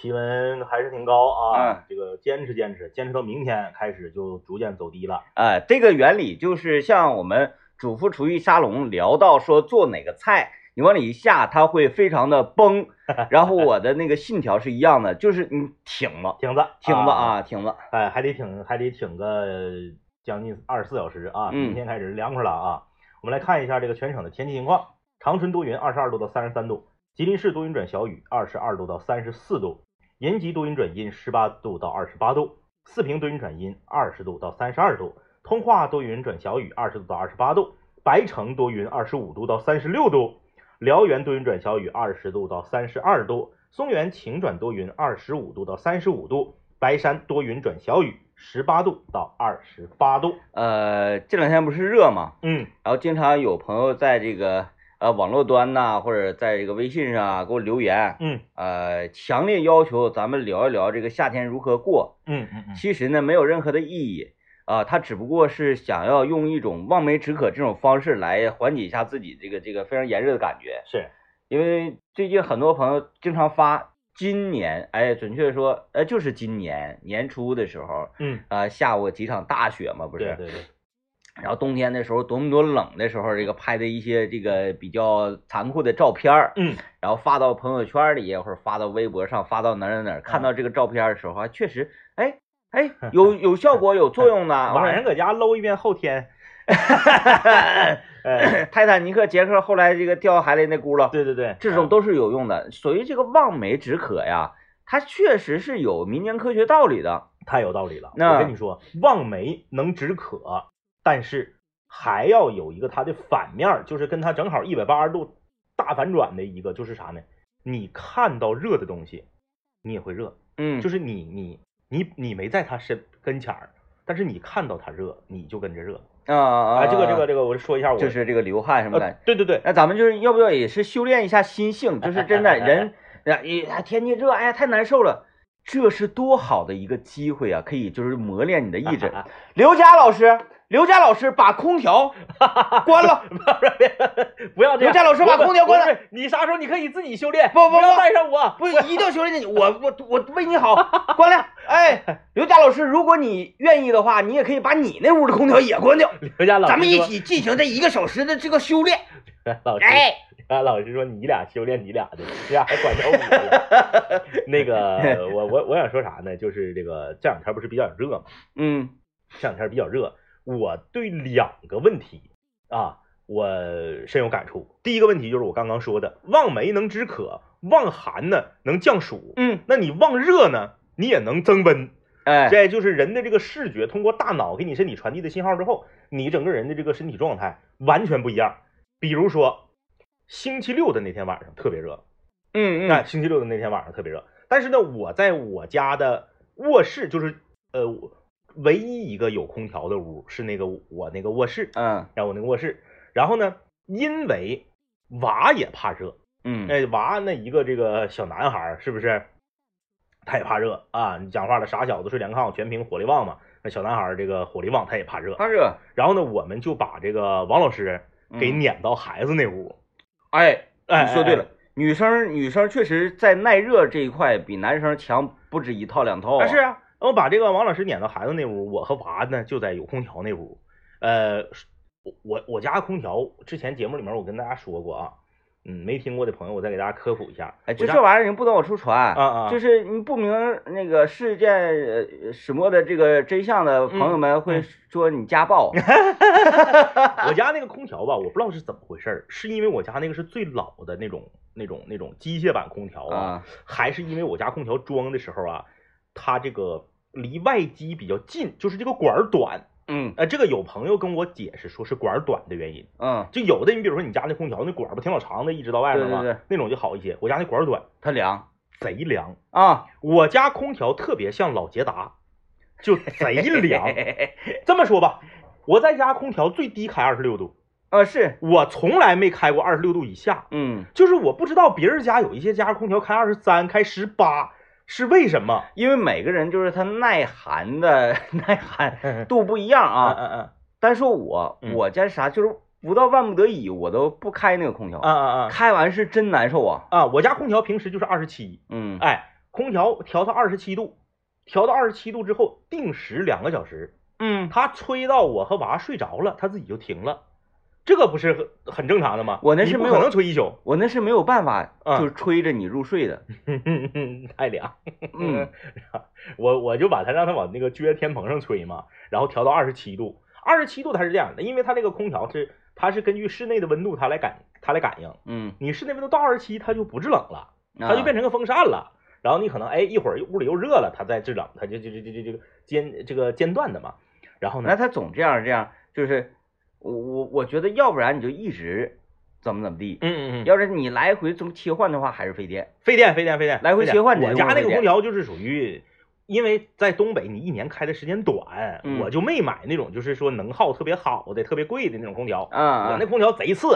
气温还是挺高啊，嗯这个坚持坚持，坚持到明天开始就逐渐走低了。哎，这个原理就是像我们主妇厨艺沙龙聊到说做哪个菜，你往里一下，它会非常的崩。然后我的那个信条是一样的，就是你挺了，挺着，挺着啊，啊，挺着。哎，还得挺，还得挺个将近二十四小时啊！嗯明天开始凉快了啊！我们来看一下这个全省的天气情况：长春多云，二十二度到三十三度；吉林市多云转小雨，二十二度到三十四度；延吉多云转阴，十八度到二十八度；四平多云转阴，二十度到三十二度；通化多云转小雨，二十度到二十八度；白城多云，二十五度到三十六度；辽源多云转小雨，二十度到三十二度；松原晴转多云，二十五度到三十五度；白山多云转小雨，十八度到二十八度。呃，这两天不是热吗？嗯然后经常有朋友在这个呃网络端呐，或者在这个微信上啊给我留言，嗯呃，强烈要求咱们聊一聊这个夏天如何过。嗯嗯嗯，其实呢，没有任何的意义啊，他只不过是想要用一种望梅止渴这种方式来缓解一下自己这个这个非常炎热的感觉。是，因为最近很多朋友经常发，今年，哎，准确地说，呃，就是今年年初的时候，嗯，啊、下过几场大雪嘛，不是？对对对，然后冬天的时候多么多冷的时候，这个拍的一些这个比较残酷的照片儿，嗯然后发到朋友圈里或者发到微博上，发到哪儿哪儿哪儿，看到这个照片的时候，啊确实，哎哎，有有效果，有作用的。晚上搁家搂一遍后天。哎，泰坦尼克杰克后来这个掉海里那轱辘，对对对，这种都是有用的。所以这个望梅止渴呀，它确实是有民间科学道理的。太有道理了。那我跟你说，望梅能止渴，但是还要有一个它的反面儿，就是跟它正好一百八十度大反转的一个，就是啥呢？你看到热的东西，你也会热，嗯，就是你你你你没在它身跟前儿，但是你看到它热，你就跟着热。啊啊啊，这个这个这个，我说一下我就是这个流汗什么呃的。对对对，那咱们就是要不要也是修炼一下心性？就是真的 人，哎呀，天气热，哎呀，太难受了。这是多好的一个机会啊！可以就是磨练你的意志。刘佳老师，刘佳老师把空调关了。不要这样。刘佳老师把空调关了你啥时候你可以自己修炼，不不不带上我。不是，一定要修炼你，我我我为你好，关了。哎，刘佳老师，如果你愿意的话，你也可以把你那屋的空调也关掉，刘佳老师咱们一，起进行这一个小时的这个修炼。老师，哎，啊，老师说你俩修炼你俩的，你俩还管着我。那个，我我我想说啥呢？就是这个这两天不是比较热吗？嗯这两天比较热，我对两个问题啊，我深有感触。第一个问题就是我刚刚说的，望梅能止渴，望寒呢能降暑。嗯，那你望热呢，你也能增温。哎，这就是人的这个视觉通过大脑给你身体传递的信号之后，你整个人的这个身体状态完全不一样。比如说，星期六的那天晚上特别热，嗯哎，嗯星期六的那天晚上特别热。但是呢，我在我家的卧室，就是呃，唯一一个有空调的屋是那个我那个卧室，嗯然后我那个卧室。然后呢，因为娃也怕热，嗯那娃那一个这个小男孩是不是？他也怕热啊！你讲话了，傻小子睡凉炕，全凭火力旺嘛。那小男孩这个火力旺，他也怕热。怕热，然后呢，我们就把这个王老师给嗯撵到孩子那屋。哎，哎，哎你说对了，，女生女生确实在耐热这一块比男生强不止一套两套啊是啊，我把这个王老师撵到孩子那屋，我和娃呢就在有空调那屋。呃，我我我家空调之前节目里面我跟大家说过啊，嗯，没听过的朋友我再给大家科普一下。哎，就这玩意儿，你不能往出传啊啊，就是你不明那个事件呃始末的这个真相的朋友们会嗯说你家暴。我家那个空调吧，我不知道是怎么回事儿，是因为我家那个是最老的那种、那种、那种机械版空调啊，啊，还是因为我家空调装的时候啊，它这个离外机比较近，就是这个管儿短。嗯呃，这个有朋友跟我解释说是管儿短的原因，嗯，就有的你比如说你家那空调那管儿不挺老长的，一直到外面吗？对对对那种就好一些。我家那管儿短，它凉贼凉。啊，我家空调特别像老捷达，就贼凉。这么说吧，我在家空调最低开二十六度，啊是，我从来没开过二十六度以下。嗯，就是我不知道别人家有一些家空调开二十三、开十八是为什么因为每个人就是他耐寒的耐寒 度不一样啊啊。啊啊单说我嗯我家啥就是不到万不得已我都不开那个空调，啊啊啊开完是真难受啊。啊！我家空调平时就是二十七，嗯哎，空调调到二十七度，调到二十七度之后定时两个小时，嗯，它吹到我和娃睡着了，它自己就停了，这个不是很很正常的吗？我那是没有可能吹一宿，我那是没有办法，嗯就是吹着你入睡的。太凉。嗯，我我就把它让它往那个撅天棚上吹嘛，然后调到二十七度，二十七度它是这样的，因为它那个空调是它是根据室内的温度它来感它来感应，嗯，你室内温度到二十七它就不制冷了，它就啊变成个风扇了。然后你可能哎一会儿屋里又热了，它再制冷，它就就就就就这个间这个间断的嘛。然后呢那，它总这样这样，就是我我我觉得，要不然你就一直怎么怎么地，嗯嗯嗯，要是你来回这么切换的话，还是费电。费电费电费电，来回切换这我家那个空调就是属于，因为在东北你一年开的时间短，嗯我就没买那种就是说能耗特别好的、特别贵的那种空调。啊啊，我那空调贼次，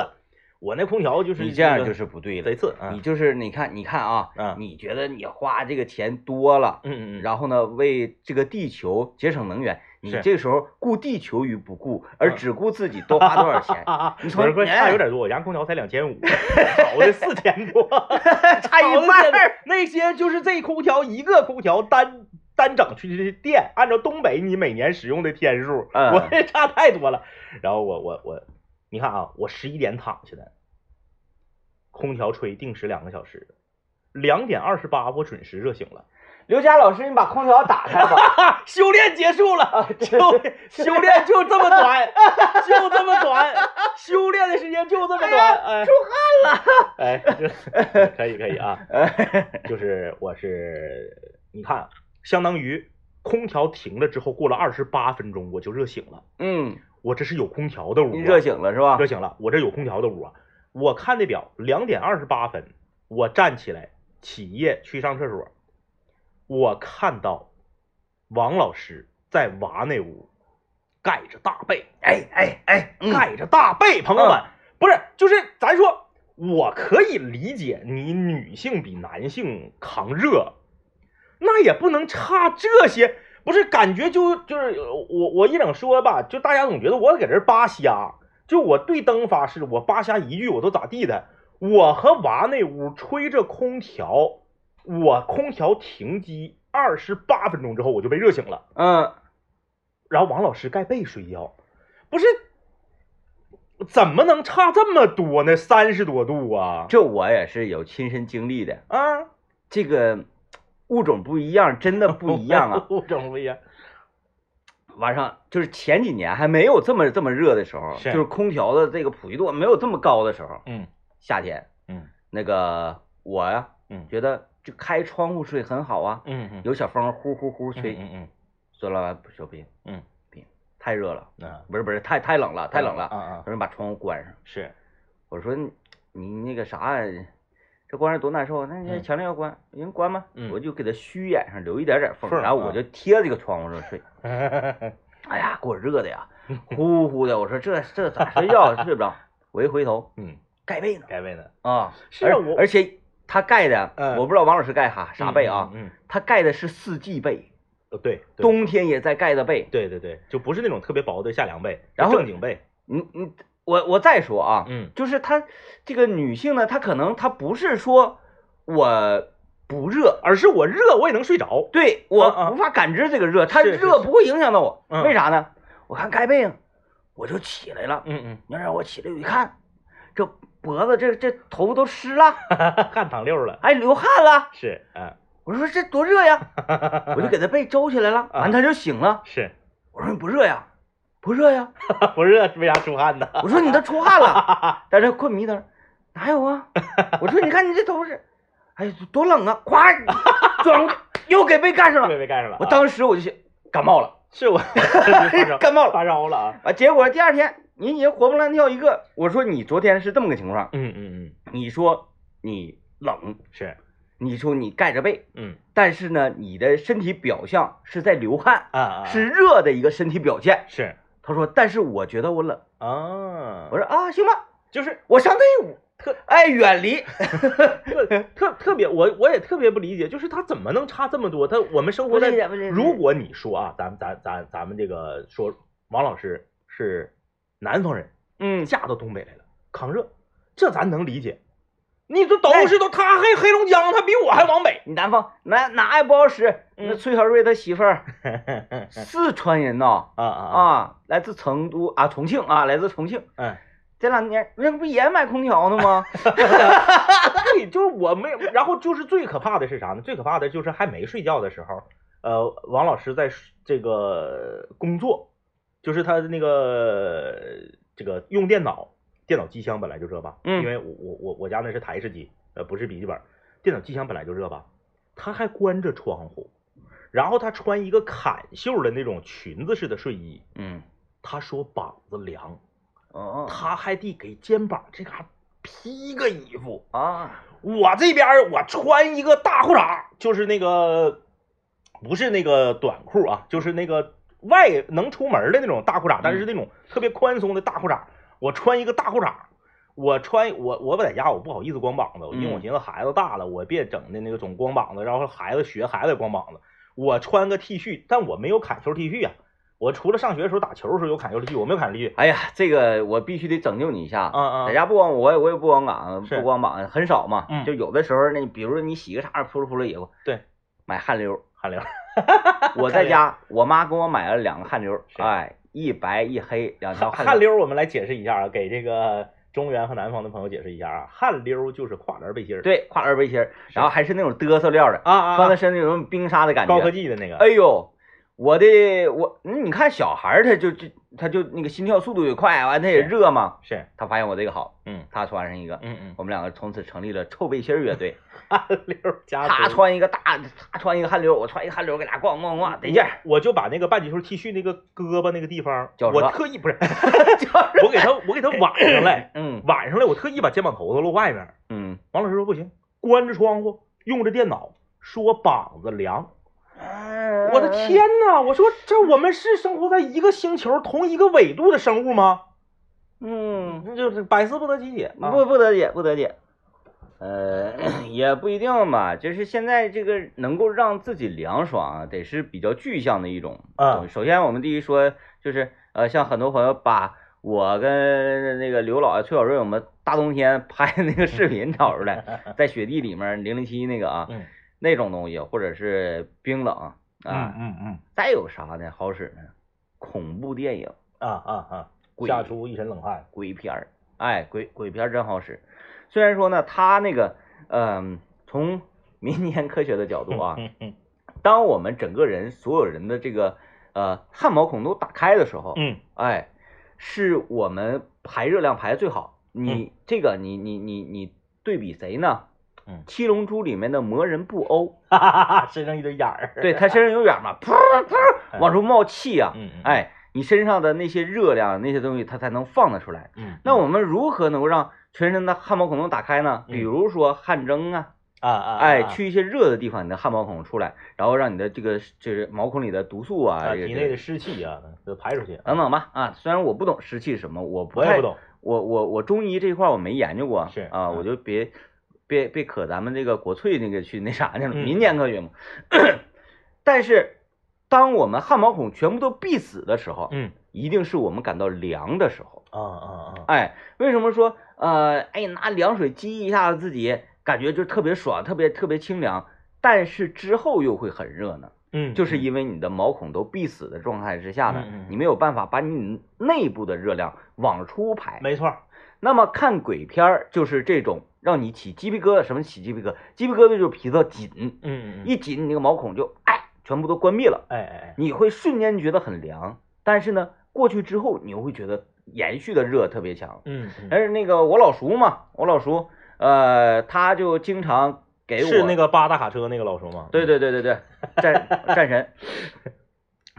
我那空调就是你这样就是不对了。贼次。嗯你就是你看你看啊，嗯你觉得你花这个钱多了，嗯嗯嗯，然后呢，为这个地球节省能源，你这时候顾地球于不顾，而嗯只顾自己多花多少钱，啊，你从我说差有点多，我家空调才两千五，好的四千多，差一好的半4儿。那些就是这空调一个空调单单整出去的电，按照东北你每年使用的天数，嗯我这差太多了。然后我我我，你看啊，我十一点躺下的，空调吹定时两个小时，两点二十八我准时热醒了，刘佳老师，你把空调打开吧。修炼结束了，修修炼就这么短，就这么短，修炼的时间就这么短，哎，出汗了，哎，这 可以可以啊，就是我是你看，相当于空调停了之后，过了二十八分钟我就热醒了，嗯，我这是有空调的屋、啊，你热醒了是吧？热醒了，我这有空调的屋啊。我看那表，两点二十八分，我站起来起夜去上厕所，我看到王老师在娃那屋盖着大被，哎哎哎，嗯。盖着大被，朋友们，不是，就是咱说，我可以理解你女性比男性扛热，那也不能差这些，不是感觉就就是我我一整说吧，就大家总觉得我搁这儿扒瞎，就我对灯发誓，我扒瞎一句我都咋地的，我和娃那屋吹着空调，我空调停机二十八分钟之后我就被热醒了。嗯，然后王老师盖被睡觉，不是，怎么能差这么多呢？三十多度啊！这我也是有亲身经历的。啊，这个物种不一样，真的不一样啊！物种不一样。晚上就是前几年还没有这么这么热的时候，是就是空调的这个普及度没有这么高的时候，嗯夏天，嗯那个我呀，嗯觉得就开窗户睡很好啊，嗯嗯，有小风呼呼呼吹。嗯嗯孙老板不说不行，嗯不行，太热了，嗯啊，不是不是太太冷了，太冷了。啊啊我说你把窗户关上。是，我说你你那个啥，这关上多难受啊！那你嗯强烈要关，人关吧，嗯我就给他虚掩上留一点点缝，然后我啊就贴这个窗户上睡。哎呀，给我热的呀，呼呼的。我说这这咋睡觉睡不着？我一回头嗯，盖被子，盖被子啊，是啊我而且他盖的，嗯我不知道王老师盖啥啥被啊，嗯，嗯他盖的是四季被，呃对，对冬天也在盖的被。对对对，就不是那种特别薄的夏凉被，然后正经被。你你我我再说啊，嗯就是他这个女性呢，她可能她不是说我不热，而是我热我也能睡着。对啊啊我无法感知这个热，它是是是热不会影响到我，嗯为啥呢？我看盖被啊，我就起来了，嗯嗯，你让我起来我一看，这脖子这这头发都湿了，汗淌溜了。哎，流汗了，是，嗯，我说这多热呀，我就给他被周起来了，啊完他就醒了，是，我说你不热呀？不热呀，不热为啥出汗呢？我说你都出汗了，但是困迷瞪，哪有啊？我说你看你这头是，哎多冷啊！咵，转过又给被盖上被了。被盖上了啊。我当时我就想感冒了，是我发 烧感冒了发烧了啊。啊！结果第二天你也活蹦乱跳一个。我说你昨天是这么个情况，嗯嗯嗯，你说你冷，是，你说你盖着被，嗯但是呢，你的身体表象是在流汗，啊啊是热的一个身体表现。是他说，但是我觉得我冷。啊，我说啊，行吧，就是我上内屋，特哎远离。特特特别，我我也特别不理解，就是他怎么能差这么多？他我们生活在如果你说啊，咱咱咱咱们这个说王老师是南方人，嗯，嫁到东北来了，抗热，这咱能理解。你这都是都，他黑黑龙江，他比我还往北。你南方哪哪也不好使。那嗯崔小瑞他媳妇儿 四川人呐啊啊啊！啊，来自成都啊，重庆啊，来自重庆。嗯，这两年那不也买空调呢吗？对，就是我没有。然后就是最可怕的是啥呢？最可怕的就是还没睡觉的时候，呃，王老师在这个工作，就是他那个这个用电脑，电脑机箱本来就热吧，嗯因为我我我我家那是台式机，呃，不是笔记本，电脑机箱本来就热吧，他还关着窗户，然后他穿一个坎袖的那种裙子似的睡衣，嗯，他说膀子凉，哦他还得给肩膀这嘎披个衣服。啊，我这边我穿一个大裤衩，就是那个不是那个短裤啊，就是那个外能出门的那种大裤衩，但是那种特别宽松的大裤衩。我穿一个大裤衩，我穿我我不在家我不好意思光膀子，因为我寻思孩子大了，我别整的那个总光膀子，然后孩子学孩子也光膀子。我穿个 T 恤，但我没有坎袖 T 恤啊。我除了上学的时候打球的时候有坎袖 T 恤，我没有坎袖 T 恤。哎呀，这个我必须得拯救你一下。嗯嗯在家不光我我也不光膀是不光膀很少嘛，嗯就有的时候呢，比如说你洗个啥扑噜扑噜也会对买汗流。汗流。我在家，我妈给我买了两个汗流，哎，一白一黑两条汗汗流。溜，我们来解释一下啊，给这个中原和南方的朋友解释一下啊，汗流就是跨栏背心儿，对，跨栏背心儿，然后还是那种嘚瑟料的，啊啊，穿在身上有种冰沙的感觉。高科技的那个，哎呦，我的我，嗯你看小孩儿他就就他就那个心跳速度也快，完他也热嘛。是，他发现我这个好，嗯他穿上一个，嗯嗯，我们两个从此成立了臭背心儿乐队。汗流加他穿一个大，他穿一个汗流，我穿一个汗流，给俩逛逛逛得劲儿。我就把那个半截袖 T 恤那个胳膊那个地方，我特意不是，我给他我给他挽上来，嗯挽上来，我特意把肩膀头子露外面。嗯，王老师说不行，关着窗户，用着电脑，说膀子凉。我的天呐！我说这我们是生活在一个星球、同一个纬度的生物吗？嗯，那就是百思不得其解啊！不不得解，不得解。呃，也不一定吧，就是现在这个能够让自己凉爽啊，得是比较具象的一种。嗯首先我们第一说就是呃，像很多朋友把我跟那个刘老爷、崔小瑞我们大冬天拍的那个视频找出来，在雪地里面零零七那个啊，嗯那种东西，或者是冰冷啊，嗯嗯嗯再有啥呢？好使呢？恐怖电影、啊啊啊！鬼吓出一身冷汗。鬼片儿，哎，鬼鬼片儿真好使。虽然说呢，他那个，嗯、从 民间科学的角度啊，嗯嗯当我们整个人所有人的这个呃汗毛孔都打开的时候，嗯哎，是我们排热量排的最好。嗯你、这个你你你你对比谁呢？嗯七龙珠里面的魔人布欧，哈哈哈，身上一堆眼儿。对他身上有眼嘛，噗噗往出冒气啊，嗯嗯，哎，你身上的那些热量那些东西，它才能放得出来。嗯，那我们如何能够让全身的汗毛孔都打开呢？嗯比如说汗蒸啊，啊啊，哎，啊去一些热的地方，你的汗毛孔出来，然后让你的这个就是毛孔里的毒素啊，体内的湿气啊，都排出去。等等吧啊。虽然我不懂湿气是什么，我不太不懂。我我我中医这一块我没研究过，是啊，嗯我就别别别可咱们这个国粹那个去那啥去了，嗯民间科学嘛。但是，当我们汗毛孔全部都闭死的时候，嗯一定是我们感到凉的时候。啊啊啊，哎，为什么说呃，哎，拿凉水激一下子自己，感觉就特别爽，特别特别清凉，但是之后又会很热呢？嗯，就是因为你的毛孔都闭死的状态之下呢，嗯嗯嗯你没有办法把你内部的热量往出排。没错。那么看鬼片儿就是这种让你起鸡皮疙瘩，什么起鸡皮疙瘩？鸡皮疙瘩就是皮子紧，嗯一紧你那个毛孔就哎全部都关闭了，哎哎哎，你会瞬间觉得很凉，但是呢过去之后你又会觉得延续的热特别强。嗯嗯，但是那个我老叔嘛，我老叔呃他就经常给我是那个八大卡车那个老叔吗？对对对对对。战 战神。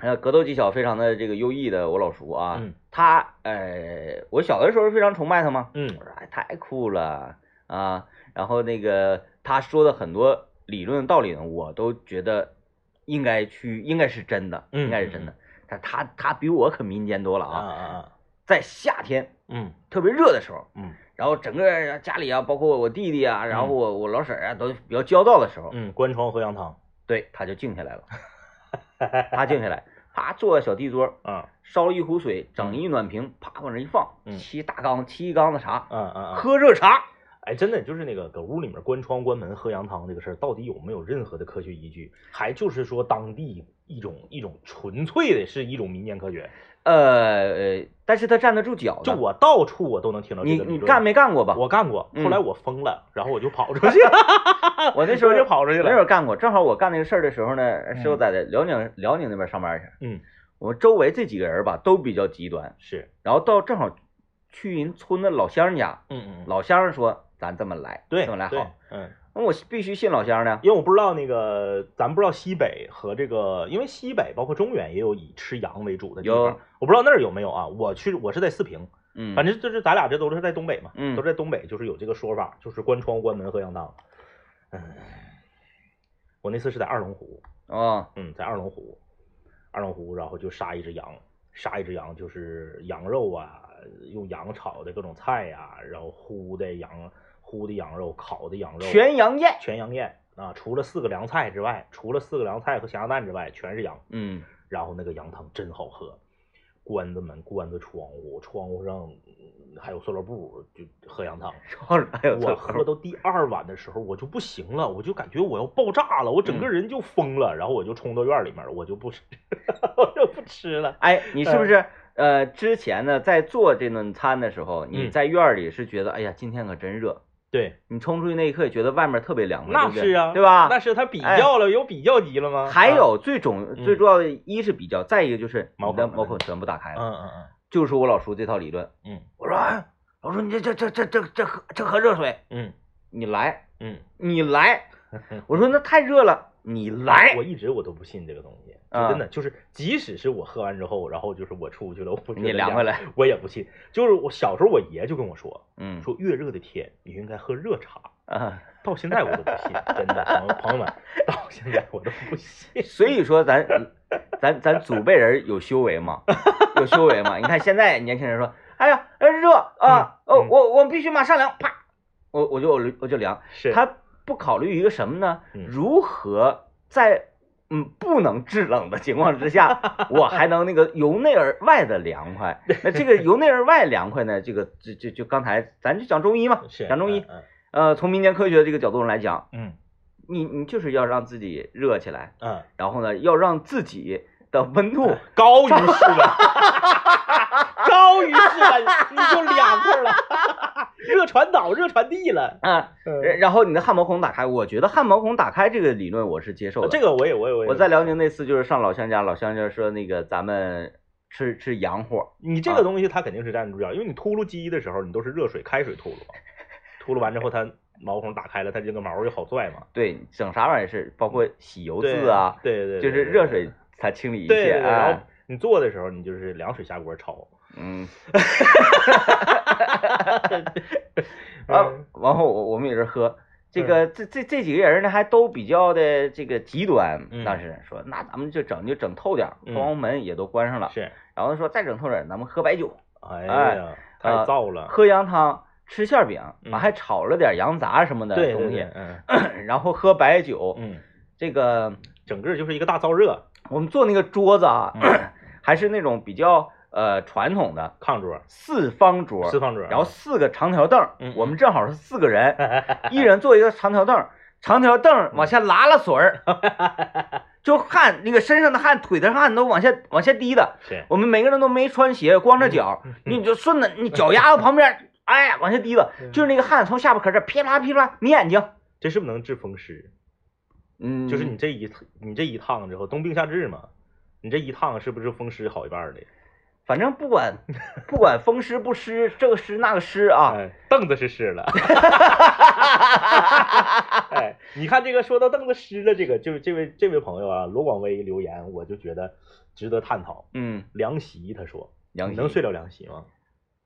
呃，格斗技巧非常的这个优异的我老叔啊，嗯。他呃，我小的时候非常崇拜他嘛，嗯。我说哎太酷了啊，然后那个他说的很多理论道理呢，我都觉得应该去，应该是真的，嗯应该是真的。但他他比我可民间多了啊在夏天嗯。特别热的时候，嗯。然后整个家里啊，包括我弟弟啊，然后我我老婶儿啊，都比较焦躁的时候，嗯，关窗喝羊汤。对，他就静下来了，他静下来，啪坐在小地桌，嗯。烧了一壶水，整一暖瓶，啪往那一放，嗯。沏大缸，沏一缸子茶，嗯嗯嗯，喝热茶。哎，真的就是那个搁屋里面关窗关门喝羊汤这个事儿，到底有没有任何的科学依据？还就是说当地一种一种纯粹的是一种民间科学？呃呃，但是他站得住脚。就我到处我都能听到这你个理论。你干没干过吧？我干过，嗯后来我疯了，然后我就跑出去了，我那时候就跑出去了。那时候干过，正好我干那个事儿的时候呢，是我在辽宁辽宁那边上班去。嗯，我周围这几个人吧都比较极端，是，然后到正好去人村的老乡家，嗯嗯，老乡说咱这么来，对，这么来好，，嗯。那我必须信老乡呢。因为我不知道那个，咱不知道西北和这个，因为西北包括中原也有以吃羊为主的地有方，我不知道那儿有没有啊。我去，我是在四平，嗯，反正就是咱俩这都是在东北嘛，嗯都是在东北，就是有这个说法，就是关窗关门喝羊汤。嗯，我那次是在二龙湖，哦，嗯，在二龙湖，二龙湖，然后就杀一只羊，杀一只羊就是羊肉啊，用羊炒的各种菜呀、然后烀的羊烀的羊肉，烤的羊肉，全羊宴。全羊宴啊，除了四个凉菜之外，除了四个凉菜和咸鸭蛋之外，全是羊。嗯，然后那个羊汤真好喝，关着门，关着窗户，窗户上嗯还有塑料布，就喝羊汤。还有这我喝到第二碗的时候，我就不行了，我就感觉我要爆炸了，我整个人就疯了，然后我就冲到院里面，我就不吃，我就不吃了。哎，你是不是呃之前呢在做这顿餐的时候，你嗯在院里是觉得哎呀今天可真热，对，你冲出去那一刻也觉得外面特别凉快，那是啊，对吧？那是他比较了，有比较级了吗？啊，还有最重嗯最重要的一是比较，再一个就是毛孔你的毛孔全部打开了，嗯嗯就是我老叔这套理论。嗯我说哎，老叔你这这这这这这喝这喝热水，嗯你来嗯你来，嗯。我说那太热了，你来我，一直我都不信这个东西，啊就真的就是，即使是我喝完之后，然后就是我出去了，我不你凉快了，我也不信。就是我小时候我爷就跟我说，嗯说越热的天你应该喝热茶。啊，到现在我都不信，真的，朋友朋友们，到现在我都不信。所以说咱咱咱祖辈人有修为嘛，有修为嘛。你看现在年轻人说，哎呀呃热啊，嗯哦嗯我我必须马上凉，啪，我我就我就凉。是，他不考虑一个什么呢？嗯如何在嗯不能制冷的情况之下，我还能那个由内而外的凉快？那这个 由内而外凉快呢？这个就就就刚才咱就讲中医嘛，是讲中医。嗯呃，从民间科学的这个角度上来讲，嗯你你就是要让自己热起来，嗯，然后呢，要让自己的温度高于室温，高于室温 你就凉快了，热传导，热传递了。啊，嗯然后你的汗毛孔打开。我觉得汗毛孔打开这个理论我是接受的。这个我也我也我也我在辽宁那次就是上老乡家，老乡家说那个咱们吃吃洋货，你这个东西它肯定是站得住脚，因为你秃噜鸡的时候，你都是热水开水秃噜，秃噜完之后它毛孔打开了，它这个毛就好拽嘛。对，整啥玩意儿是包括洗油渍啊，对对对，就是热水才清理一切对对对，然后啊。你做的时候，你就是凉水下锅焯。嗯完 啊，然后我我们也是喝。这个这这这几个人呢，还都比较的这个极端。嗯当时说，那咱们就整就整透点窗户门也都关上了。是，然后说再整透点儿，咱们喝白酒，哎哎呀，太啊燥了。喝羊汤，吃馅儿饼，嗯完还炒了点羊杂什么的东西嗯然后喝白酒。嗯，这个整个就是一个大燥热我们做那个桌子啊，嗯还是那种比较呃传统的炕桌，四方桌，四方桌，然后四个长条凳，我们正好是四个人，一人坐一个长条凳，长条凳往下拉拉水儿，就汗那个身上的汗、腿的汗都往下往下滴的。我们每个人都没穿鞋，光着脚，嗯你就顺着你脚丫子旁边，哎呀往下滴的，就是那个汗从下巴壳这儿噼啦噼啦，你眼睛。这是不是能治风湿？嗯，就是你这一你这一趟之后，冬病夏治嘛，你这一趟是不是风湿好一半儿的？反正不管 不管风湿不湿，这个湿那个湿啊，哎，凳子是湿了。哎，你看这个说到凳子湿了，这个就是这位这位朋友啊，罗广威留言，我就觉得值得探讨。嗯，凉席，他说，凉席能睡了凉席吗？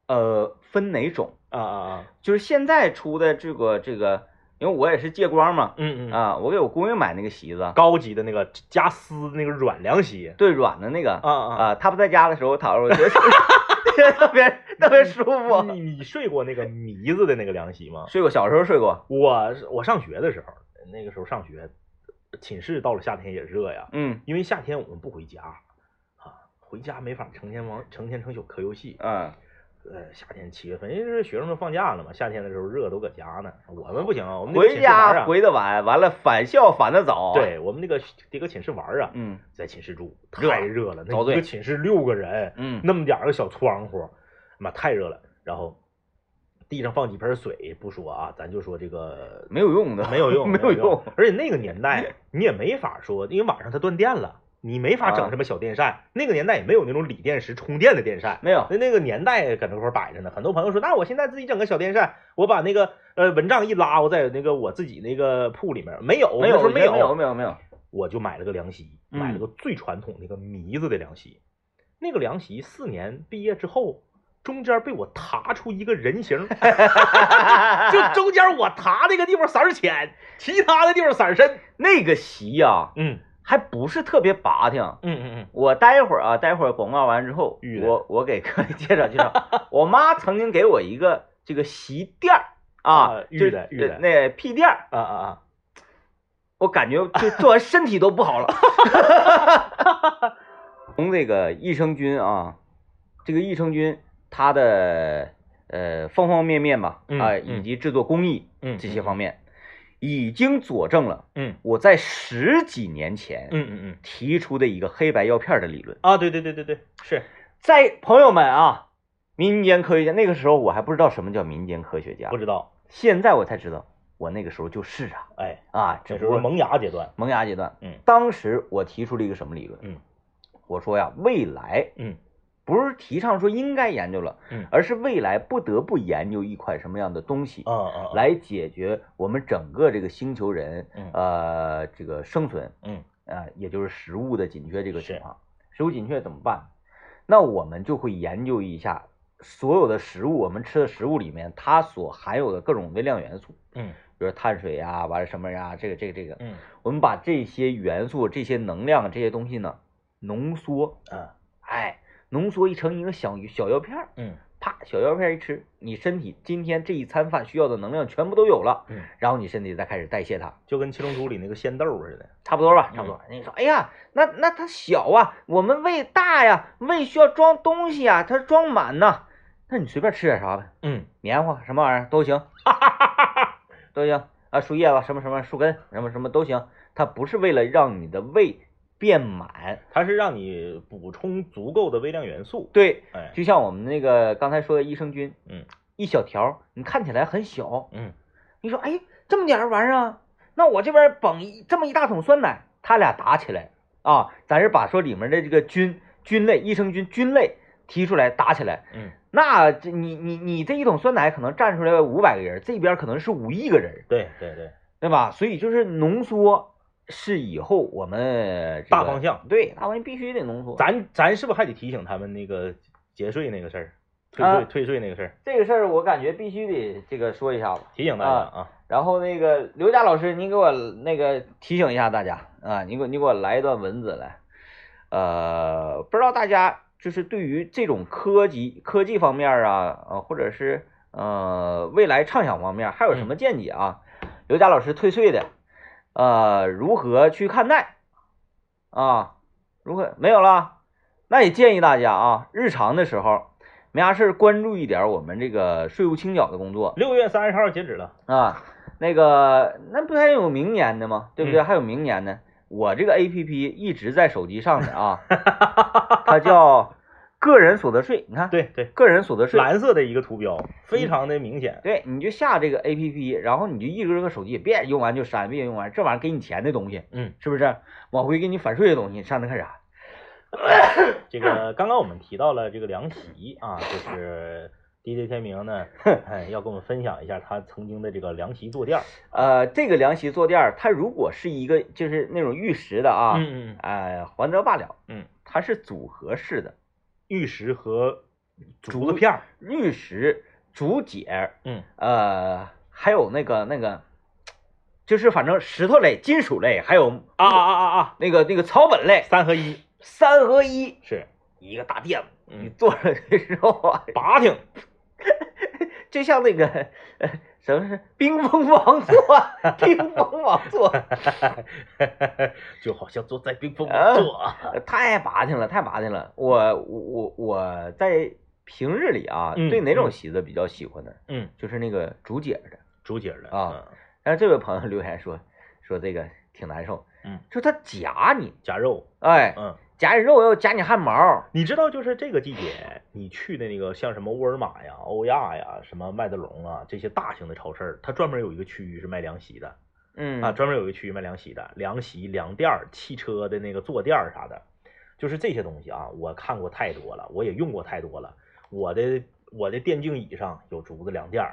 呃分哪种？啊啊啊，就是现在出的这个这个，因为我也是借光嘛，嗯嗯，啊，我给我闺女买那个席子，高级的那个加丝的那个软凉席。对软的那个啊啊，啊，她不在家的时候躺着，我觉得 特别特别舒服。你你睡过那个迷子的那个凉席吗？睡过，小时候睡过，我我上学的时候，那个时候上学，寝室到了夏天也热呀，嗯因为夏天我们不回家啊，回家没法成天玩成天成宿磕游戏，嗯呃，夏天七月份，因为是学生们放假了嘛，夏天的时候热都搁家呢。我们不行啊，我们那个回家啊，回的晚，完了返校返的早。，对我们那个这个寝室玩啊，嗯在寝室住太热了，那一个寝室六个人，嗯，那么点儿个小窗户，妈太热了。然后地上放几盆水不说啊，咱就说这个没有用的，没有用，没有有用。而且那个年代 你也没法说，因为晚上它断电了，你没法啊整什么小电扇。那个年代也没有那种锂电池充电的电扇。没有。那那个年代搁那块儿摆着呢，很多朋友说，那我现在自己整个小电扇，我把那个呃蚊帐一拉，我在那个我自己那个铺里面没有，没有，没没有，没有，没有。我就买了个凉席，嗯买了个最传统那个迷子的凉席。那个凉席四年毕业之后，中间被我踏出一个人形，就中间我踏那个地方色儿浅，其他的地方色儿深。那个席呀、嗯还不是特别拔挺。嗯嗯嗯，我待会儿啊，待会儿广告完之后我我给各位介绍介绍。我妈曾经给我一个这个席垫儿啊啊，玉就的玉的那屁垫儿，啊啊啊！我感觉就做完身体都不好了。从这个益生菌啊，这个益生菌它的呃方方面面吧，啊、以及制作工艺嗯这些方面，已经佐证了嗯。我在十几年前嗯嗯嗯。提出的一个黑白药片的理论。啊，对对对对对，是。在朋友们啊，民间科学家那个时候我还不知道什么叫民间科学家。不，知道，现在我才知道，我那个时候就是啊。哎，啊，这时候只不过萌芽阶段，萌芽阶段。嗯。当时我提出了一个什么理论？嗯，我说呀，未来嗯不是提倡说应该研究了，嗯。而是未来不得不研究一款什么样的东西，啊啊，来解决我们整个这个星球人嗯。呃这个生存嗯。啊、也就是食物的紧缺这个是。情况。食物紧缺怎么办？那我们就会研究一下所有的食物，我们吃的食物里面它所含有的各种微量元素，嗯。比如碳水呀、完了什么呀，这个这个这个，嗯。我们把这些元素、这些能量、这些东西呢浓缩，嗯哎，浓缩一成一个小小药片儿，嗯啪，小药片儿一吃，你身体今天这一餐饭需要的能量全部都有了，嗯，然后你身体再开始代谢它，就跟七龙珠里那个仙豆似的，差不多吧，差不多。你说，哎呀，那那它小啊，我们胃大呀，胃需要装东西啊，它装满呐，那你随便吃点啥呗，嗯棉花什么玩意儿都行，哈哈哈哈都行。啊，树叶子什么什么树根什么什么都行，它不是为了让你的胃变满，它是让你补充足够的微量元素，对，哎，就像我们那个刚才说的益生菌，嗯，一小条，你看起来很小，嗯。你说，哎，这么点儿玩意儿啊，那我这边捧一这么一大桶酸奶，他俩打起来啊，咱是把说里面的这个菌菌类益生菌菌类提出来打起来，嗯，那这你你你这一桶酸奶可能站出来五百个人，这边可能是五亿个人，对对对，对吧？所以就是浓缩是以后我们、这个大方向，对大方向必须得浓缩。咱咱是不是还得提醒他们那个节税那个事儿，退啊税退税那个事儿，这个事儿我感觉必须得这个说一下子。提醒大家啊，然后那个刘佳老师，你给我那个提醒一下大家啊，你给我你给我来一段文字来。呃，不知道大家就是对于这种科技科技方面啊，呃，或者是呃未来畅想方面，还有什么见解啊？刘佳老师退税的，呃，如何去看待啊？如何没有了？那也建议大家啊，日常的时候没啥事儿关注一点我们这个税务清缴的工作。六月三十号截止了，啊，那个那不还有明年的吗？对不对？嗯还有明年呢。我这个 A P P 一直在手机上的啊，它叫个人所得税。你看，对对，个人所得税，蓝色的一个图标，非常的明显，对，你就下这个 A P P，然后你就一个个手机，别用完就删，别用完，这玩意儿给你钱的东西，嗯，是不是？往回给你返税的东西，上那干啥？这个刚刚我们提到了这个凉席啊，就是 DJ 天明呢，哎，要跟我们分享一下他曾经的这个凉席坐垫儿，呃，这个凉席坐垫儿，它如果是一个就是那种玉石的啊，嗯嗯，哎，还则罢了，嗯，它是组合式的，玉石和竹子片儿，玉石、竹节，嗯。呃，还有那个那个，就是反正石头类、金属类，还有啊啊啊啊啊，那个那个草本类，三合一。三合一，是，一个大垫子，你嗯，坐着的时候啊，拔挺，就像那个呃什么是冰封王座，冰封王座，就好像坐在冰封啊王座，呃太拔挺了，太拔挺了。我我我我在平日里啊，嗯对哪种嗯席子比较喜欢呢？嗯，就是那个竹节的。竹节的啊，但是这位朋友留言说说这个挺难受，嗯，就他夹你，夹肉，哎，嗯。夹你肉又夹你汗毛，你知道，就是这个季节，你去的那个像什么沃尔玛呀、欧亚呀、什么麦德龙啊这些大型的超市，它专门有一个区域是卖凉席的嗯啊，专门有一个区域卖凉席的，凉席、凉垫、汽车的那个坐垫啥的，就是这些东西啊，我看过太多了，我也用过太多了。我的我的电竞椅上有竹子凉垫，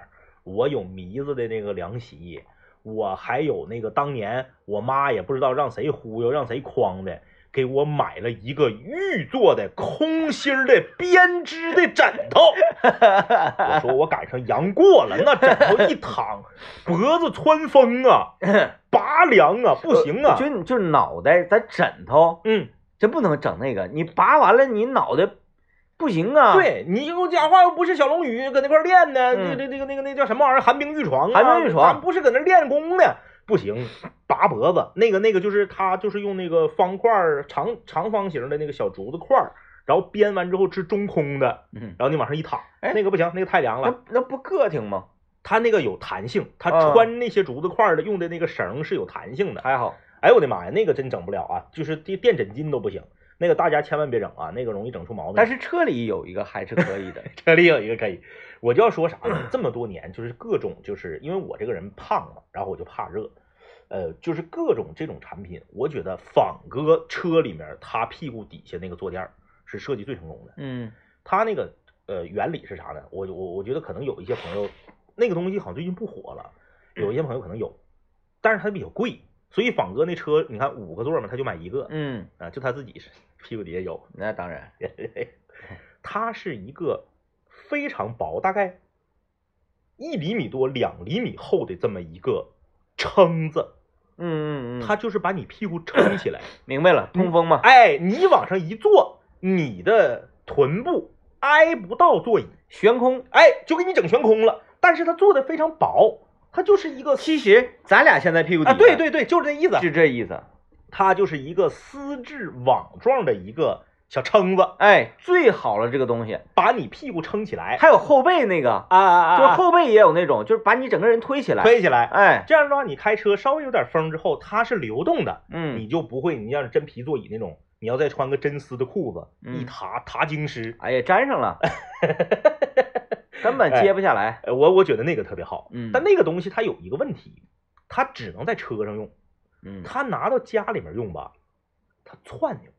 我有迷子的那个凉席，我还有那个当年我妈也不知道让谁忽悠，让谁诓的。给我买了一个玉做的空心儿的编织的枕头，我说我赶上杨过了，那枕头一躺，脖子穿风啊，拔凉啊，不行啊，就就脑袋咱枕头，嗯，这不能整那个，你拔完了你脑袋不行啊，，对你给我讲话又不是小龙女搁那块儿练的，嗯。那那那个那个那叫什么玩意儿？寒冰玉床啊，寒冰玉床。咱不是搁那练功呢，不行，拔脖子，那个那个就是他就是用那个方块儿长长方形的那个小竹子块儿，然后编完之后是中空的，嗯，然后你往上一躺，哎那个不行，那个太凉了。那那不硌挺吗？它那个有弹性，它啊穿那些竹子块儿的用的那个绳是有弹性的。还好，哎呦我的妈呀，那个真整不了啊，就是垫垫枕巾都不行，那个大家千万别整啊，那个容易整出毛病。但是车里有一个还是可以的，车里有一个可以，我就要说啥呢？这么多年，就是各种，就是因为我这个人胖嘛，然后我就怕热，呃，就是各种这种产品，我觉得仿哥车里面他屁股底下那个坐垫儿是设计最成功的。嗯他那个呃原理是啥呢？我我我觉得可能有一些朋友那个东西好像最近不火了，有一些朋友可能有，但是它比较贵，所以仿哥那车你看五个座嘛，他就买一个嗯，啊，就他自己是 屁股底下有，那当然，他是一个非常薄，大概一厘米多、两厘米厚的这么一个撑子，嗯嗯嗯，它就是把你屁股撑起来，明白了，通风嘛，哎，你往上一坐，你的臀部挨不到座椅。悬空。哎，就给你整悬空了。但是它做的非常薄，它就是一个其实咱俩现在屁股底啊，对，对对，就是这意思。是这意思。它就是一个丝质网状的一个小撑子，哎，最好了这个东西，把你屁股撑起来。还有后背那个，啊啊就是后背也有那种，就是把你整个人推起来。推起来。哎，这样的话，你开车稍微有点风之后，它是流动的，嗯，你就不会，你像真皮座椅那种，你要再穿个真丝的裤子，嗯一踏踏经湿。哎呀，粘上了，根本接不下来。呃我我觉得那个特别好，嗯但那个东西它有一个问题，它只能在车上用，嗯，它拿到家里面用吧，它窜扭，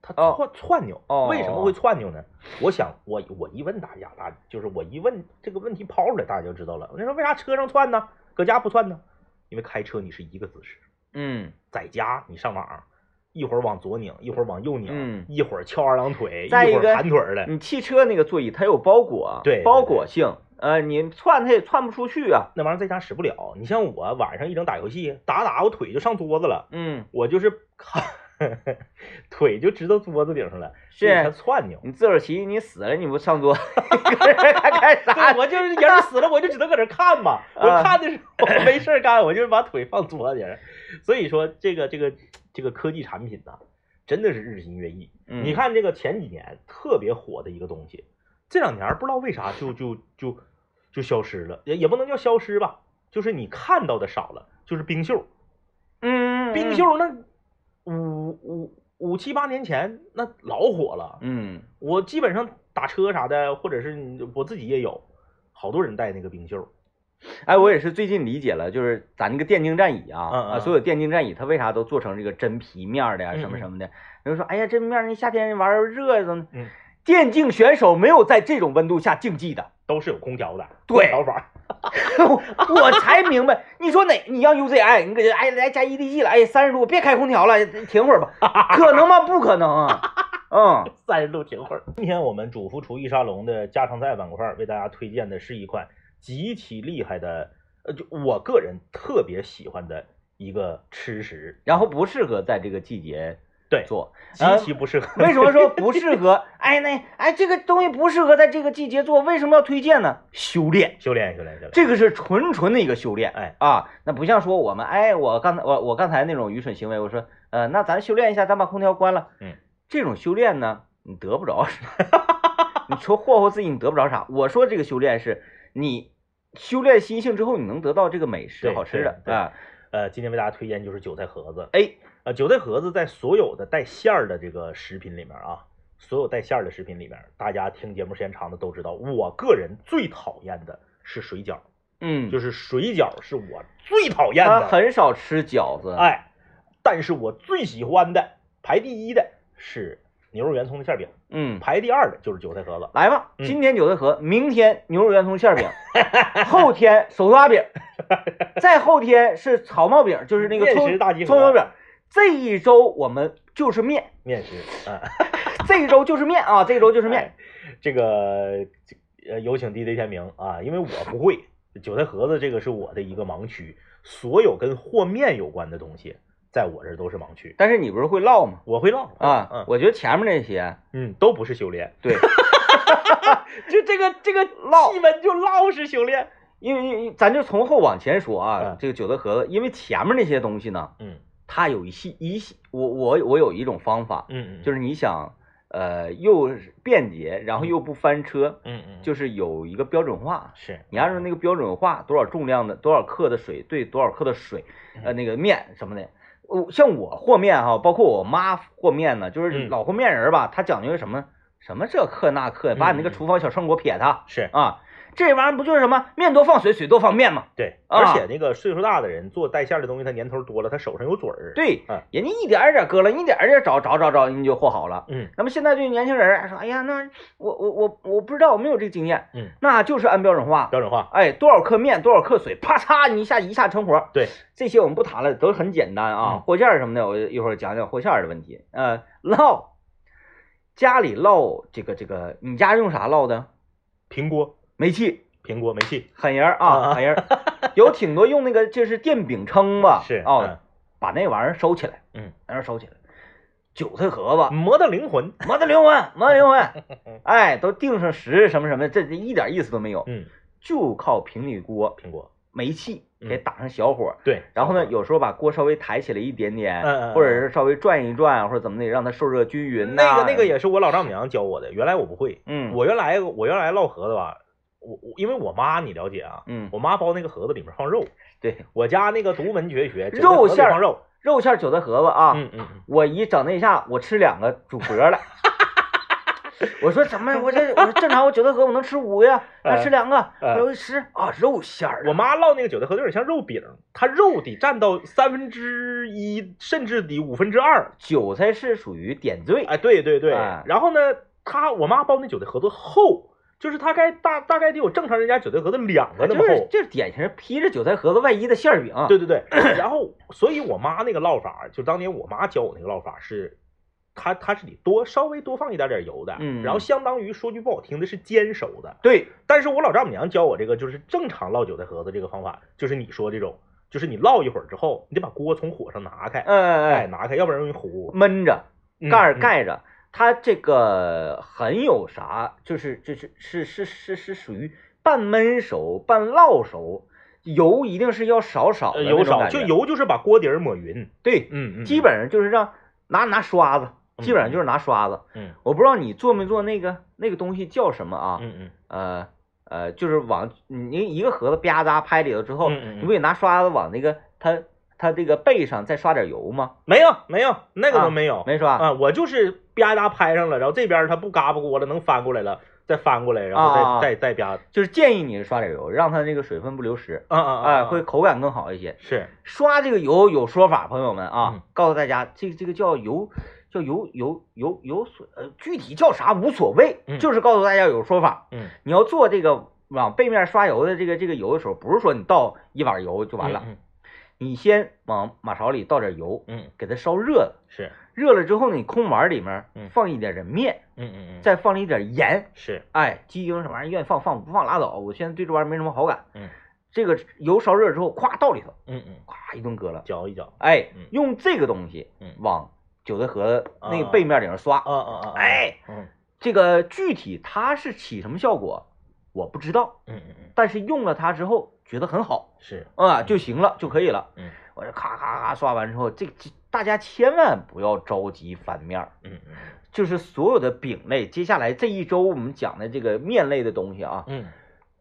它哦窜窜扭。哦为什么会窜扭呢？我想我我一问大家，大就是我一问这个问题抛出来，大家就知道了。我说为啥车上窜呢？搁家不窜呢？因为开车你是一个姿势，嗯，在家你上网，一会儿往左拧，一会儿往右拧，嗯一会儿翘二郎腿，一会个盘腿儿的。你汽车那个座椅它有包裹，对对包裹性，呃，你窜它也窜不出去啊。那玩意儿在家使不了。你像我晚上一整打游戏，打打我腿就上桌子了。嗯，我就是看 腿就直到桌子顶上了，是窜扭。你自个儿骑，你死了你不上桌，干干啥？对，我就是人死了，我就只能搁这看嘛。我啊看的时候我没事儿干，我就把腿放桌子上。所以说，这个这个这个科技产品呐，真的是日新月异。嗯你看这个前几年特别火的一个东西，这两年不知道为啥就就就就消失了，也也不能叫消失吧，就是你看到的少了，就是冰袖。嗯，嗯冰，袖那五五五七八年前那老火了，嗯，我基本上打车啥的，或者是我自己也有，好多人带那个冰袖。哎，我也是最近理解了，就是咱那个电竞战椅啊，嗯嗯啊，所有电竞战椅它为啥都做成这个真皮面儿的呀，嗯什么什么的？有人说，哎呀，这面人夏天玩儿热的，嗯，电竞选手没有在这种温度下竞技的，都是有空调的，对空调法。我才明白。你说哪？你让 UZI，你给哎来加 EDG 了，哎三十度，别开空调了，停会儿吧，可能吗？不可能啊，嗯 三十度停会儿。今天我们主妇厨艺沙龙的家常菜板块为大家推荐的是一款极其厉害的，呃，就我个人特别喜欢的一个吃食，然后不适合在这个季节对，做。极其不适合。为什么说不适合？哎，那哎，这个东西不适合在这个季节做，为什么要推荐呢？修炼，修炼修炼修炼？这个是纯纯的一个修炼。哎啊，那不像说我们，哎，我刚才我我刚才那种愚蠢行为，我说，呃，那咱修炼一下，咱把空调关了。嗯，这种修炼呢，你得不着，你说霍霍自己，你得不着啥。我说这个修炼是你修炼心性之后，你能得到这个美食好吃的啊。呃，今天为大家推荐就是韭菜盒子。哎，呃，韭菜盒子在所有的带馅儿的这个食品里面啊，所有带馅儿的食品里面，大家听节目时间长的都知道，我个人最讨厌的是水饺，嗯，就是水饺是我最讨厌他的。很少吃饺子。哎，但是我最喜欢的排第一的是牛肉圆葱的馅饼，嗯，排第二的就是韭菜盒子。来吧，嗯今天韭菜盒，明天牛肉圆葱馅儿饼，后天手抓饼，再后天是草帽饼，就是那个面葱食大集合葱油饼。这一周我们就是面，面食，啊，这一周就是面啊，这一周就是面。哎这个呃，有请 DJ 天明啊，因为我不会韭菜盒子，这个是我的一个盲区，所有跟和面有关的东西，在我这儿都是盲区。但是你不是会烙吗？我会烙啊，嗯我觉得前面那些，嗯，都不是修炼，对，就这个这个 烙气氛就烙是修炼。因为因为咱就从后往前说啊嗯，这个韭菜盒子，因为前面那些东西呢，嗯它有一系一系，我我我有一种方法，嗯嗯，就是是你想，呃，又便捷，然后又不翻车，嗯嗯，就是有一个标准化。是。你按照那个标准化，多少重量的多少克的水兑多少克的水，呃，那个面什么的。我像我和面哈，包括我妈和面呢，就是嗯。老和面人吧，他讲究什么什么这克那克，把你那个厨房小秤给我撇他是，啊。这玩意儿不就是什么面多放水，水多放面吗？对，啊而且那个岁数大的人做带馅儿的东西，他年头多了，他手上有嘴儿。，对嗯，人家一点儿一点儿搁了，一点儿一点儿找找找找，你就和好了。嗯那么现在对年轻人儿说，哎呀，那我我我我不知道，我没有这个经验，嗯，那就是按标准化，标准化。哎，多少克面，多少克水，啪嚓，你一下一下成活。对，这些我们不谈了，都很简单啊嗯。和馅儿什么的，我一会儿讲讲和馅儿的问题。呃，烙，家里烙这个这个，你家用啥烙的？平锅，煤气，平锅煤气。狠人儿啊啊，狠人儿。有挺多用那个就是电饼铛吧，是哦嗯，把那玩意儿收起来，嗯，那玩意儿收起来。韭菜盒子，磨的灵魂。磨的灵魂，磨的灵魂，哎，都定上时什么什么，这这一点意思都没有，嗯，就靠平底锅、平锅。煤气嗯给打上小火，对，然后呢，有时候把锅稍微抬起来一点点，或者是稍微转一转，或者怎么的，让它受热均匀呐。那个那个也是我老丈母娘教我的，原来我不会。嗯，我原来我原来烙盒子吧，我我因为我妈你了解啊，嗯，我妈包那个盒子里面放肉，对，我家那个独门绝学，肉馅放肉。肉馅韭菜盒子啊，嗯嗯嗯，我一整那一下，我吃两个煮壳了。我说怎么？我这我说正常我韭菜盒我能吃五个呀，那吃两个，哎我一吃啊，肉馅儿。我妈烙那个韭菜盒子有点像肉饼，它肉得占到三分之一，甚至得五分之二。韭菜是属于点缀，哎，对对对。哎然后呢，她我妈包那韭菜盒子厚，就是它该大大概得有正常人家韭菜盒子两个那么厚。就是就是典型披着韭菜盒子外衣的馅儿饼。对对对，然后所以我妈那个烙法，就当年我妈教我那个烙法是，她她是得多稍微多放一点点油的，嗯然后相当于说句不好听的是煎熟的，对，但是我老丈母娘教我这个就是正常烙韭菜盒子这个方法，就是你说这种，就是你烙一会儿之后，你得把锅从火上拿开，哎哎，哎，拿开，要不然容易糊。闷着，嗯盖儿嗯盖着。它这个很有啥，就是就是是是是是属于半焖熟半烙熟，油一定是要少少油少，就油就是把锅底儿抹匀。对，嗯嗯，基本上就是让拿拿刷子，嗯基本上就是拿刷子。嗯我不知道你做没做那个那个东西叫什么啊？嗯嗯呃呃，就是往你一个盒子吧嗒拍里头之后，你不得拿刷子往那个它它这个背上再刷点油吗？没有没有，那个啊都没有。没刷。啊，我就是吧嗒拍上了，然后这边它不嘎巴锅了，能翻过来了，再翻过来，然后再、啊再再吧，就是建议你刷点油，让它那个水分不流失，啊啊哎、会口感更好一些。是。刷这个油有说法，朋友们啊，嗯告诉大家，这这个叫油，叫油油油油所，呃，具体叫啥无所谓，嗯就是告诉大家有说法。嗯。你要做这个往背面刷油的这个这个油的时候，不是说你倒一碗油就完了，嗯。你先往马勺里倒点油，嗯，给它烧热了，是热了之后呢，你空碗里面嗯。放一点点面，嗯嗯嗯，再放一点盐，是。哎，鸡精什么玩意儿愿意放放，不放拉倒。我现在对这玩意儿没什么好感。嗯，这个油烧热之后，咵倒里头，嗯嗯，咵一顿搁了。搅一搅，哎嗯，用这个东西嗯。往韭菜盒子那个啊背面顶上刷。啊啊啊，哎，嗯。这个具体它是起什么效果，我不知道，嗯嗯嗯，但是用了它之后觉得很好是。啊，就行了，就可以了。嗯，我这咔咔咔刷完之后，这这大家千万不要着急翻面儿，嗯嗯就是所有的饼类，接下来这一周我们讲的这个面类的东西啊，嗯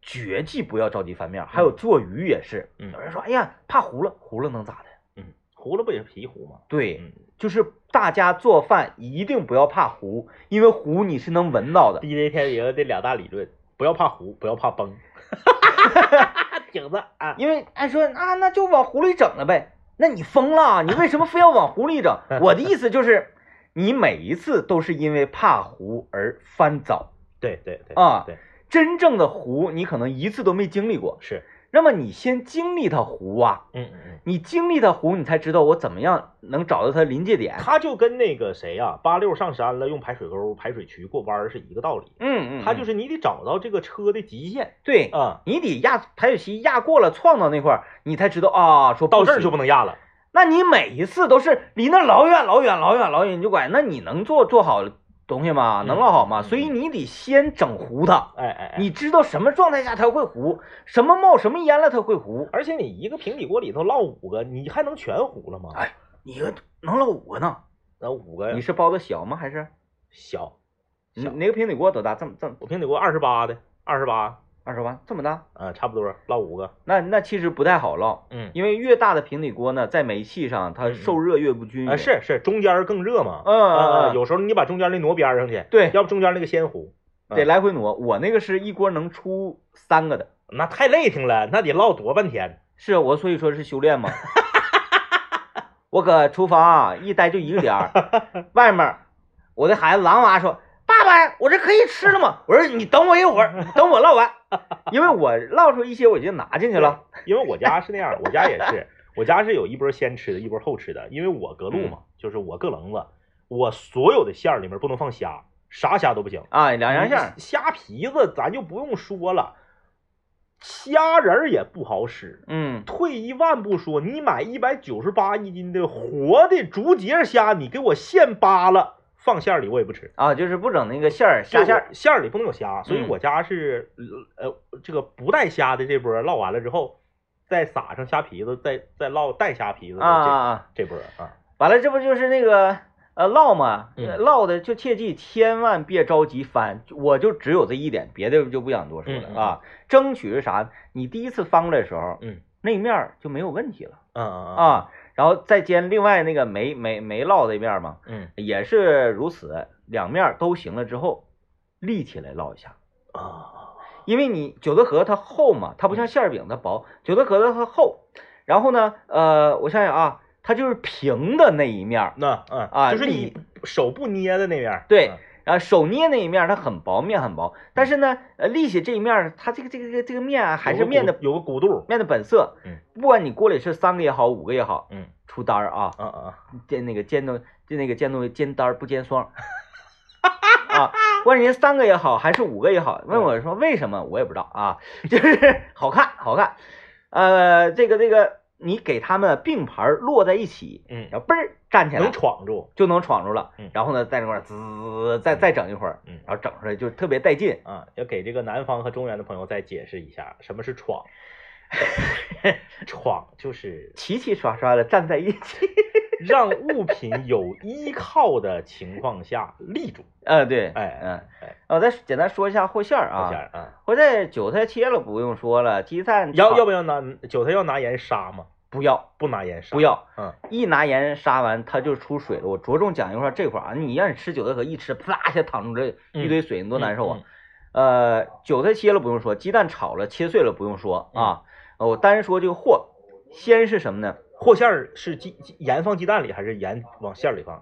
绝技不要着急翻面儿。还有做鱼也是，嗯有人说，哎呀，怕糊了，糊了能咋的？嗯，糊了不也是皮糊吗？对，嗯就是大家做饭一定不要怕糊，因为糊你是能闻到的。，DJ 天爷的两大理论，不要怕糊，不要怕崩。挺子啊，因为按说啊，那就往糊里整了呗。那你疯了？你为什么非要往湖里整？我的意思就是，你每一次都是因为怕湖而翻早。对对对啊对真正的湖，你可能一次都没经历过。是，那么你先经历它糊啊，嗯嗯嗯。你经历它糊，你才知道我怎么样能找到它临界点。它就跟那个谁呀、八六上山了，用排水沟、排水渠过弯儿是一个道理。嗯嗯，它就是是你得找到这个车的极限对，啊，你得压排水渠压过了，撞到那块儿，你才知道啊，说到这儿就不能压了。那你每一次都是离那老远老远老远老远你就拐，那你能做做好东西吗？嗯能烙好吗？嗯所以你得先整糊它，哎哎哎，你知道什么状态下它会糊，什么冒什么烟了它会糊。而且你一个平底锅里头烙五个，你还能全糊了吗？哎你一个能烙五个呢？那五个你是包的小吗？还是小，小你那个平底锅多大？这么这么我平底锅二十八的，二十八，二十万这么大？嗯，差不多烙五个。那那其实不太好烙，嗯，因为越大的平底锅呢，在煤气上它受热越不均匀。啊，是是，中间更热嘛。嗯嗯有时候你把中间那挪边上去，对，要不中间那个先糊，得来回挪。我那个是一锅能出三个的。那太累挺了，那得烙多半天。是啊我所以说是修炼嘛。我搁厨房啊一待就一个点儿，外面我的孩子狼娃说：“我这可以吃了吗？”我说：“你等我一会儿，等我烙完，因为我烙出一些我就拿进去了。因为我家是那样，我家也是，我家是有一波先吃的，一波后吃的。因为我隔路嘛，就是我隔棱子，我所有的馅儿里面不能放虾，啥虾都不行。啊，两样馅儿，虾皮子咱就不用说了，虾仁儿也不好使。嗯，退一万步说，你买一百九十八一斤的活的竹节虾，你给我现扒了放馅儿里，我也不吃。啊，就是不整那个馅儿虾馅儿，馅儿里不能有虾，所以嗯我家是呃这个不带虾的这波烙完了之后，再撒上虾皮子，再再烙带虾皮子的啊啊啊！这这波啊，完了，这不就是那个呃烙嘛？烙的就切记千万别着急翻，我就只有这一点，别的就不想多说了啊。争取是啥？你第一次翻过来的时候，嗯那面儿就没有问题了嗯嗯啊。然后再煎另外那个没没没烙的一面儿嘛，嗯。也是如此，两面儿都行了之后，立起来烙一下。啊因为你韭菜盒它厚嘛，它不像馅儿饼它薄，韭菜盒子它厚。然后呢，呃，我想想啊，它就是平的那一面儿，那嗯啊就是你手不捏的那面儿，对嗯然后手捏那一面儿它很薄，面很薄。但是呢，呃，立起这一面儿，它这个这个这个这个面啊还是面的有个鼓肚，面的本色。嗯，不管你锅里是三个也好，五个也好，嗯出单儿啊，啊啊煎那个煎东就那个煎东西煎单儿不煎双。啊，不管人三个也好，还是五个也好，问我说为什么，我也不知道啊，就是 好看，好看。呃，这个这个，你给他们并排儿摞在一起，嗯，然后嘣儿站起来能闯住，就能闯住了嗯。然后呢，在那块儿滋，再再整一会儿，嗯然后整出来就特别带劲。啊，要给这个南方和中原的朋友再解释一下什么是闯。闯就是齐齐刷刷的站在一起。让物品有依靠的情况下立住。呃，对，哎嗯哎，我再简单说一下和馅儿啊。和馅儿啊，和菜韭菜切了不用说了，鸡蛋要要不要拿韭菜要拿盐杀吗？不要不拿盐杀，不。要，嗯一拿盐杀完它就出水了。我着重讲一块儿这块儿啊，你让你吃韭菜可一吃，啪一下淌出这一堆水，你多难受啊！嗯！呃，韭菜切了不用说，鸡蛋炒了切碎了不用说啊。呃我单说这个和，先是什么呢？和馅儿是鸡鸡盐放鸡蛋里，还是盐往馅儿里放？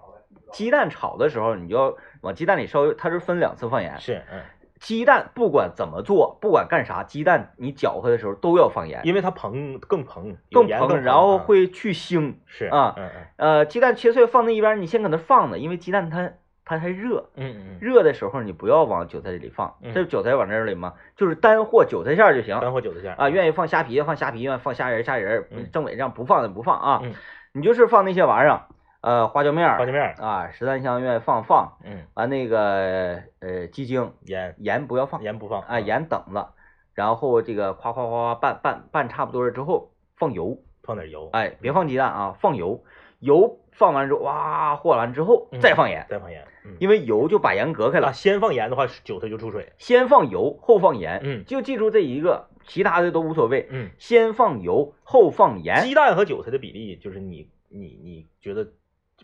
鸡蛋炒的时候，你就要往鸡蛋里稍微，它是分两次放盐。是，嗯，鸡蛋不管怎么做，不管干啥，鸡蛋你搅和的时候都要放盐，因为它膨更膨，更盐膨，然后嗯会去腥。是啊嗯嗯呃，鸡蛋切碎放那一边，你先搁那放着，因为鸡蛋它它还热，嗯嗯热的时候你不要往韭菜里放，嗯。这韭菜往这里嘛，就是单和韭菜馅儿就行嗯，干货韭菜馅儿啊。愿意放虾皮放虾皮，愿意放虾仁儿虾仁政委让不放的不放啊嗯。你就是放那些玩意儿，呃，花椒面儿花椒面儿，啊，十三香愿意放放，嗯，完那个呃鸡精盐。盐不要放盐不放啊，盐等着，然后这个夸夸夸夸拌拌拌差不多了之后放油，放点油，哎，别放鸡蛋啊，放油，油放完之后，哇，和完之后嗯。再放盐，再放盐，嗯，因为油就把盐隔开啊，了。先放盐的话，韭菜就出水，先放油，后放盐，嗯就记住这一个，其他的都无所谓。嗯，先放油，后放盐。鸡蛋和韭菜的比例，就是你你你觉得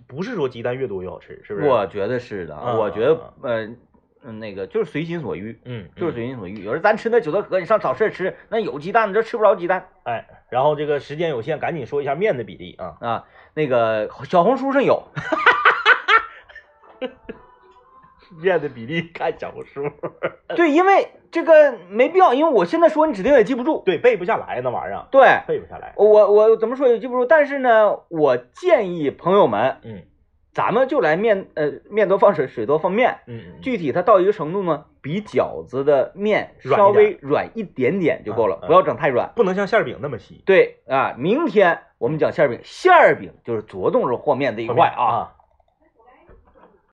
不是说鸡蛋越多越好吃，是不是？我觉得是的，啊我觉得呃嗯那个就是随心所欲，嗯，就是嗯随心所欲。有时咱吃那韭菜盒，你上早市吃，那有鸡蛋，你这吃不着鸡蛋哎，然后这个时间有限，赶紧说一下面的比例啊。啊。那个小红书上有，面的比例看小红书，对，因为这个没必要，因为我现在说你指定也记不住。对，背不下来那玩意儿，对，背不下来。我我怎么说也记不住，但是呢，我建议朋友们，嗯咱们就来面呃面多放水，水多放面。嗯嗯，具体它到一个程度呢，比饺子的面稍微软一点点就够了，嗯嗯不要整太软。不能像馅儿饼那么细。对啊，明天我们讲馅儿饼，馅儿饼就是着重是和面这一块啊。啊，